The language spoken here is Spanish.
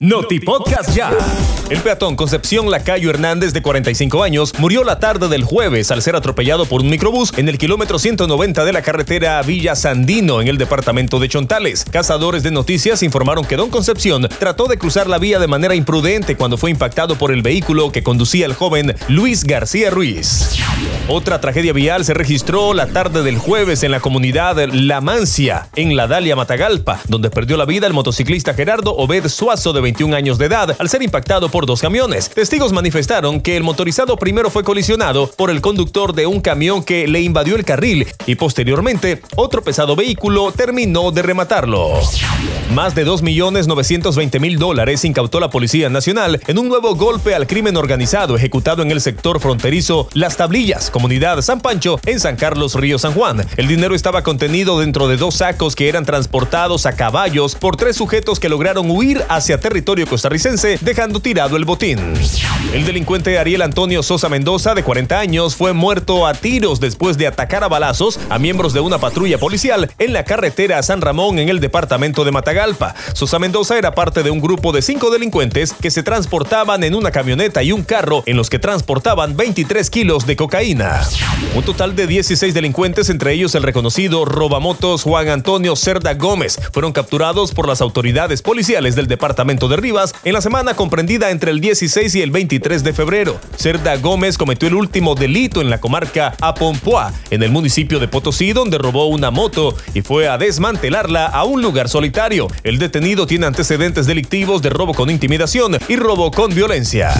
Noti Podcast ya. El peatón Concepción Lacayo Hernández, de 45 años, murió la tarde del jueves al ser atropellado por un microbús en el kilómetro 190 de la carretera Villa Sandino, en el departamento de Chontales. Cazadores de noticias informaron que Don Concepción trató de cruzar la vía de manera imprudente cuando fue impactado por el vehículo que conducía el joven Luis García Ruiz. Otra tragedia vial se registró la tarde del jueves en la comunidad La Mancia, en la Dalia Matagalpa, donde perdió la vida el motociclista Gerardo Obed Suazo de 21 años de edad al ser impactado por dos camiones. Testigos manifestaron que el motorizado primero fue colisionado por el conductor de un camión que le invadió el carril y posteriormente otro pesado vehículo terminó de rematarlo. Más de 2.920.000 dólares incautó la Policía Nacional en un nuevo golpe al crimen organizado ejecutado en el sector fronterizo Las Tablillas, comunidad San Pancho, en San Carlos, Río San Juan. El dinero estaba contenido dentro de dos sacos que eran transportados a caballos por tres sujetos que lograron huir hacia territorio territorio costarricense, dejando tirado el botín. El delincuente Ariel Antonio Sosa Mendoza, de 40 años, fue muerto a tiros después de atacar a balazos a miembros de una patrulla policial en la carretera San Ramón en el departamento de Matagalpa. Sosa Mendoza era parte de un grupo de cinco delincuentes que se transportaban en una camioneta y un carro en los que transportaban 23 kilos de cocaína. Un total de 16 delincuentes, entre ellos el reconocido robamotos Juan Antonio Cerda Gómez, fueron capturados por las autoridades policiales del departamento de Rivas en la semana comprendida entre el 16 y el 23 de febrero. Cerda Gómez cometió el último delito en la comarca Apompoa, en el municipio de Potosí, donde robó una moto y fue a desmantelarla a un lugar solitario. El detenido tiene antecedentes delictivos de robo con intimidación y robo con violencia.